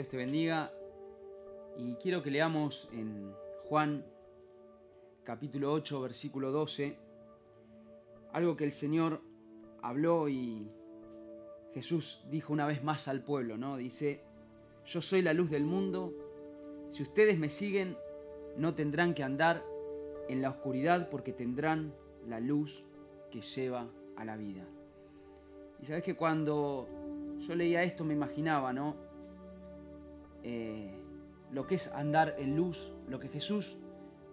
Dios te bendiga. Y quiero que leamos en Juan capítulo 8, versículo 12, algo que el Señor habló y Jesús dijo una vez más al pueblo, ¿no? Dice, yo soy la luz del mundo, si ustedes me siguen, no tendrán que andar en la oscuridad porque tendrán la luz que lleva a la vida. Y sabes que cuando yo leía esto me imaginaba, ¿no? Eh, lo que es andar en luz, lo que Jesús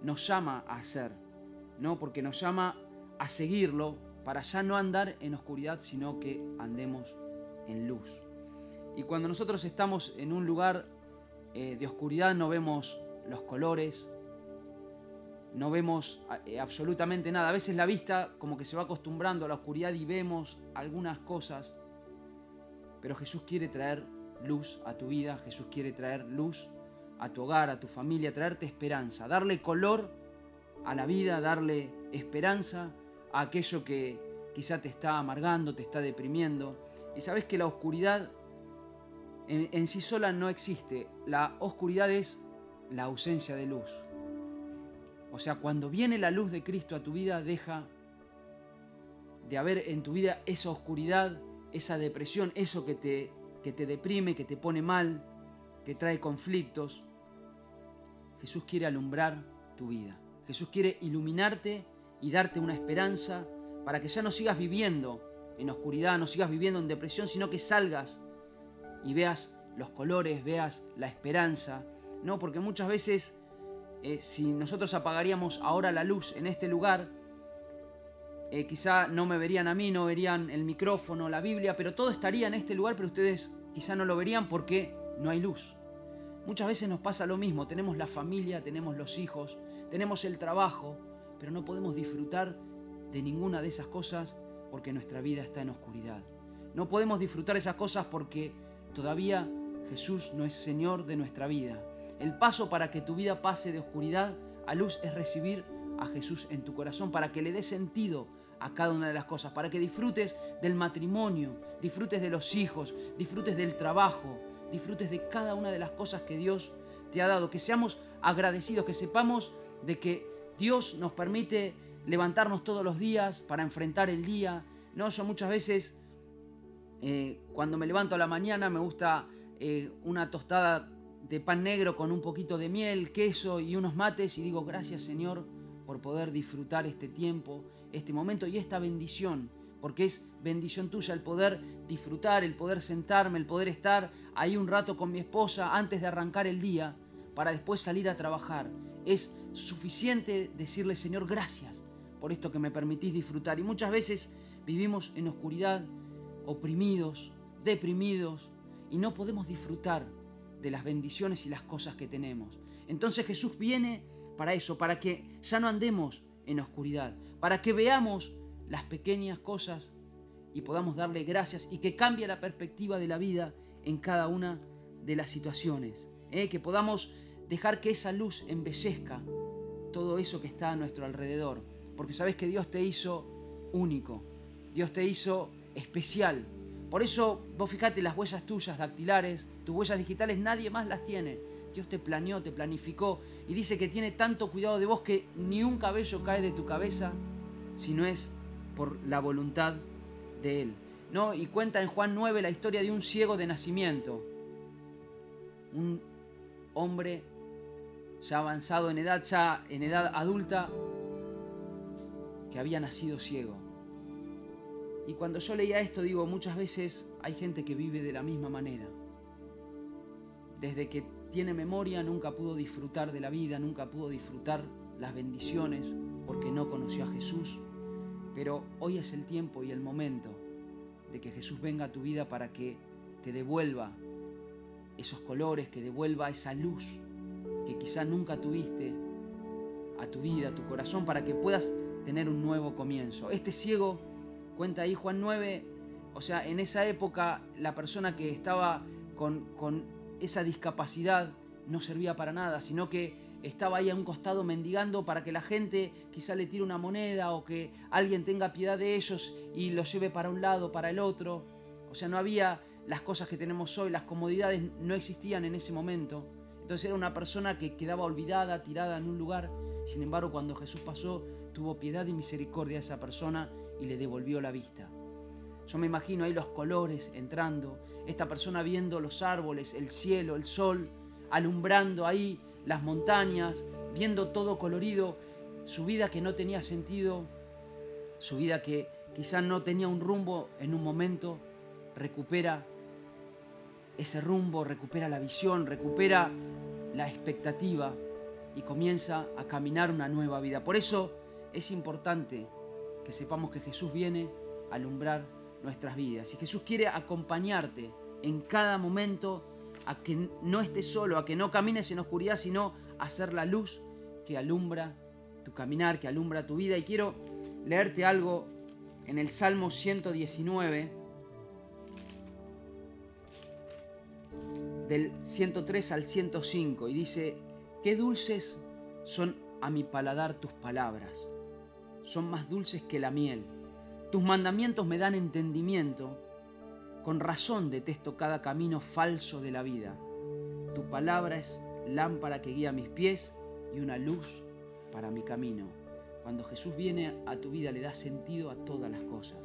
nos llama a hacer, ¿no? Porque nos llama a seguirlo para ya no andar en oscuridad, sino que andemos en luz. Y cuando nosotros estamos en un lugar eh, de oscuridad no vemos los colores, no vemos eh, absolutamente nada. A veces la vista como que se va acostumbrando a la oscuridad y vemos algunas cosas, pero Jesús quiere traer luz a tu vida, Jesús quiere traer luz a tu hogar, a tu familia, traerte esperanza, darle color a la vida, darle esperanza a aquello que quizá te está amargando, te está deprimiendo. Y sabes que la oscuridad en, en sí sola no existe, la oscuridad es la ausencia de luz. O sea, cuando viene la luz de Cristo a tu vida, deja de haber en tu vida esa oscuridad, esa depresión, eso que te, que te deprime, que te pone mal, que trae conflictos. Jesús quiere alumbrar tu vida. Jesús quiere iluminarte y darte una esperanza para que ya no sigas viviendo en oscuridad, no sigas viviendo en depresión, sino que salgas y veas los colores, veas la esperanza. No, porque muchas veces eh, si nosotros apagaríamos ahora la luz en este lugar, eh, quizá no me verían a mí, no verían el micrófono, la Biblia, pero todo estaría en este lugar, pero ustedes quizá no lo verían porque no hay luz. Muchas veces nos pasa lo mismo, tenemos la familia, tenemos los hijos, tenemos el trabajo, pero no podemos disfrutar de ninguna de esas cosas porque nuestra vida está en oscuridad. No podemos disfrutar esas cosas porque todavía Jesús no es Señor de nuestra vida. El paso para que tu vida pase de oscuridad a luz es recibir a Jesús en tu corazón, para que le dé sentido a cada una de las cosas, para que disfrutes del matrimonio, disfrutes de los hijos, disfrutes del trabajo, disfrutes de cada una de las cosas que Dios te ha dado, que seamos agradecidos, que sepamos de que Dios nos permite levantarnos todos los días para enfrentar el día. No, yo muchas veces eh, cuando me levanto a la mañana me gusta eh, una tostada de pan negro con un poquito de miel, queso y unos mates y digo gracias Señor por poder disfrutar este tiempo, este momento y esta bendición, porque es bendición tuya el poder disfrutar, el poder sentarme, el poder estar ahí un rato con mi esposa antes de arrancar el día para después salir a trabajar. Es suficiente decirle Señor gracias por esto que me permitís disfrutar y muchas veces vivimos en oscuridad, oprimidos, deprimidos y no podemos disfrutar de las bendiciones y las cosas que tenemos. Entonces Jesús viene para eso, para que ya no andemos en oscuridad, para que veamos las pequeñas cosas y podamos darle gracias y que cambie la perspectiva de la vida en cada una de las situaciones. ¿eh? Que podamos dejar que esa luz embellezca todo eso que está a nuestro alrededor. Porque sabes que Dios te hizo único, Dios te hizo especial, por eso, vos fijate las huellas tuyas dactilares, tus huellas digitales, nadie más las tiene. Dios te planeó, te planificó y dice que tiene tanto cuidado de vos que ni un cabello cae de tu cabeza si no es por la voluntad de Él. ¿No? Y cuenta en Juan 9 la historia de un ciego de nacimiento. Un hombre ya avanzado en edad, ya en edad adulta, que había nacido ciego. Y cuando yo leía esto, digo, muchas veces hay gente que vive de la misma manera. Desde que tiene memoria nunca pudo disfrutar de la vida, nunca pudo disfrutar las bendiciones porque no conoció a Jesús. Pero hoy es el tiempo y el momento de que Jesús venga a tu vida para que te devuelva esos colores, que devuelva esa luz que quizá nunca tuviste a tu vida, a tu corazón, para que puedas tener un nuevo comienzo. Este ciego Cuenta ahí Juan 9, o sea, en esa época la persona que estaba con, esa discapacidad no servía para nada, sino que estaba ahí a un costado mendigando para que la gente quizá le tire una moneda o que alguien tenga piedad de ellos y los lleve para un lado, para el otro. O sea, no había las cosas que tenemos hoy, las comodidades no existían en ese momento. Entonces era una persona que quedaba olvidada, tirada en un lugar. Sin embargo, cuando Jesús pasó, tuvo piedad y misericordia a esa persona y le devolvió la vista. Yo me imagino ahí los colores entrando, esta persona viendo los árboles, el cielo, el sol, alumbrando ahí las montañas, viendo todo colorido, su vida que no tenía sentido, su vida que quizás no tenía un rumbo en un momento, recupera ese rumbo, recupera la visión, recupera la expectativa y comienza a caminar una nueva vida. Por eso es importante que sepamos que Jesús viene a alumbrar nuestras vidas. Y Jesús quiere acompañarte en cada momento a que no estés solo, a que no camines en oscuridad, sino a ser la luz que alumbra tu caminar, que alumbra tu vida. Y quiero leerte algo en el Salmo 119, del 103 al 105, y dice, qué dulces son a mi paladar tus palabras, son más dulces que la miel. Tus mandamientos me dan entendimiento, con razón detesto cada camino falso de la vida. Tu palabra es lámpara que guía mis pies y una luz para mi camino. Cuando Jesús viene a tu vida le da sentido a todas las cosas.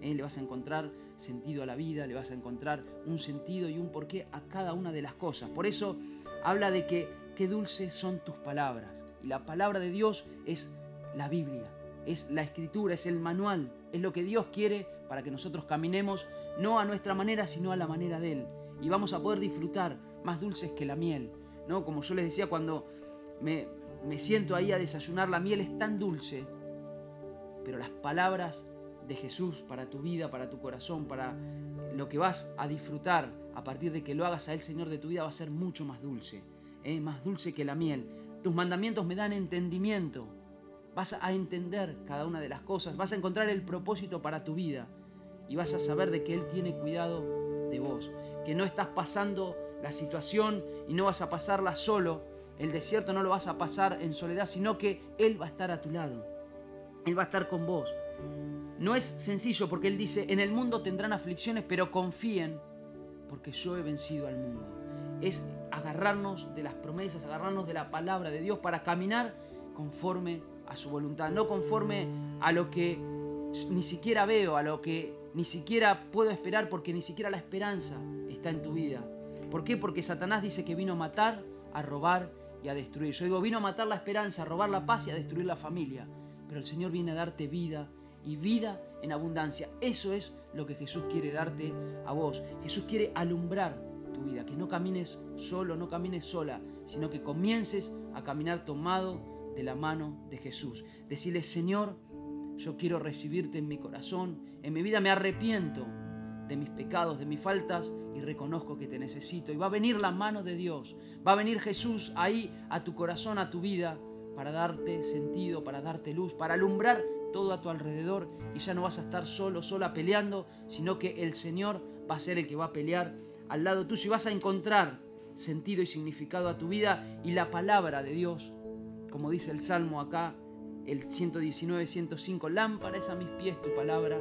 ¿eh? Le vas a encontrar sentido a la vida, le vas a encontrar un sentido y un porqué a cada una de las cosas. Por eso habla de que qué dulces son tus palabras. Y la palabra de Dios es la Biblia, es la escritura, es el manual, es lo que Dios quiere para que nosotros caminemos no a nuestra manera, sino a la manera de Él. Y vamos a poder disfrutar más dulces que la miel. ¿no? Como yo les decía cuando me, me siento ahí a desayunar, la miel es tan dulce, pero las palabras de Jesús para tu vida, para tu corazón, para lo que vas a disfrutar a partir de que lo hagas a Él, Señor de tu vida, va a ser mucho más dulce, ¿eh? más dulce que la miel. Tus mandamientos me dan entendimiento. Vas a entender cada una de las cosas, vas a encontrar el propósito para tu vida y vas a saber de que Él tiene cuidado de vos, que no estás pasando la situación y no vas a pasarla solo, el desierto no lo vas a pasar en soledad, sino que Él va a estar a tu lado, Él va a estar con vos. No es sencillo porque Él dice, en el mundo tendrán aflicciones, pero confíen porque yo he vencido al mundo. Es agarrarnos de las promesas, agarrarnos de la palabra de Dios para caminar conforme a su voluntad, no conforme a lo que ni siquiera veo, a lo que ni siquiera puedo esperar porque ni siquiera la esperanza está en tu vida. ¿Por qué? Porque Satanás dice que vino a matar, a robar y a destruir. Yo digo, vino a matar la esperanza, a robar la paz y a destruir la familia. Pero el Señor viene a darte vida y vida en abundancia. Eso es lo que Jesús quiere darte a vos. Jesús quiere alumbrar tu vida, que no camines solo, no camines sola, sino que comiences a caminar tomado de la mano de Jesús. Decirle, Señor, yo quiero recibirte en mi corazón, en mi vida me arrepiento de mis pecados, de mis faltas y reconozco que te necesito. Y va a venir la mano de Dios, va a venir Jesús ahí a tu corazón, a tu vida, para darte sentido, para darte luz, para alumbrar todo a tu alrededor y ya no vas a estar solo, sola peleando, sino que el Señor va a ser el que va a pelear al lado tuyo y vas a encontrar sentido y significado a tu vida y la palabra de Dios, como dice el Salmo acá, el 119, 105, lámpara es a mis pies tu palabra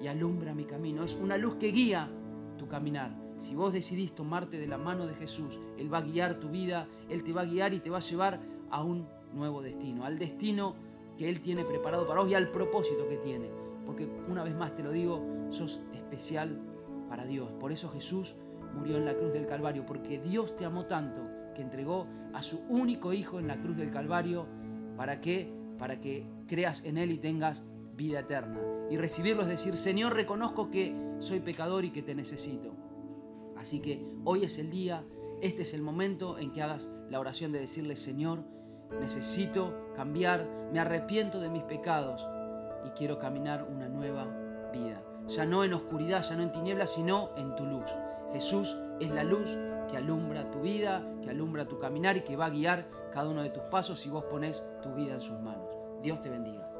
y alumbra mi camino. Es una luz que guía tu caminar. Si vos decidís tomarte de la mano de Jesús, Él va a guiar tu vida, Él te va a guiar y te va a llevar a un nuevo destino, al destino que Él tiene preparado para vos y al propósito que tiene. Porque una vez más te lo digo, sos especial para Dios. Por eso Jesús murió en la cruz del Calvario, porque Dios te amó tanto que entregó a su único Hijo en la cruz del Calvario para que, para que creas en Él y tengas vida eterna. Y recibirlo es decir, Señor, reconozco que soy pecador y que te necesito. Así que hoy es el día, este es el momento en que hagas la oración de decirle, Señor, necesito cambiar, me arrepiento de mis pecados y quiero caminar una nueva vida. Ya no en oscuridad, ya no en tinieblas, sino en tu luz. Jesús es la luz que alumbra tu vida, que alumbra tu caminar y que va a guiar cada uno de tus pasos si vos pones tu vida en sus manos. Dios te bendiga.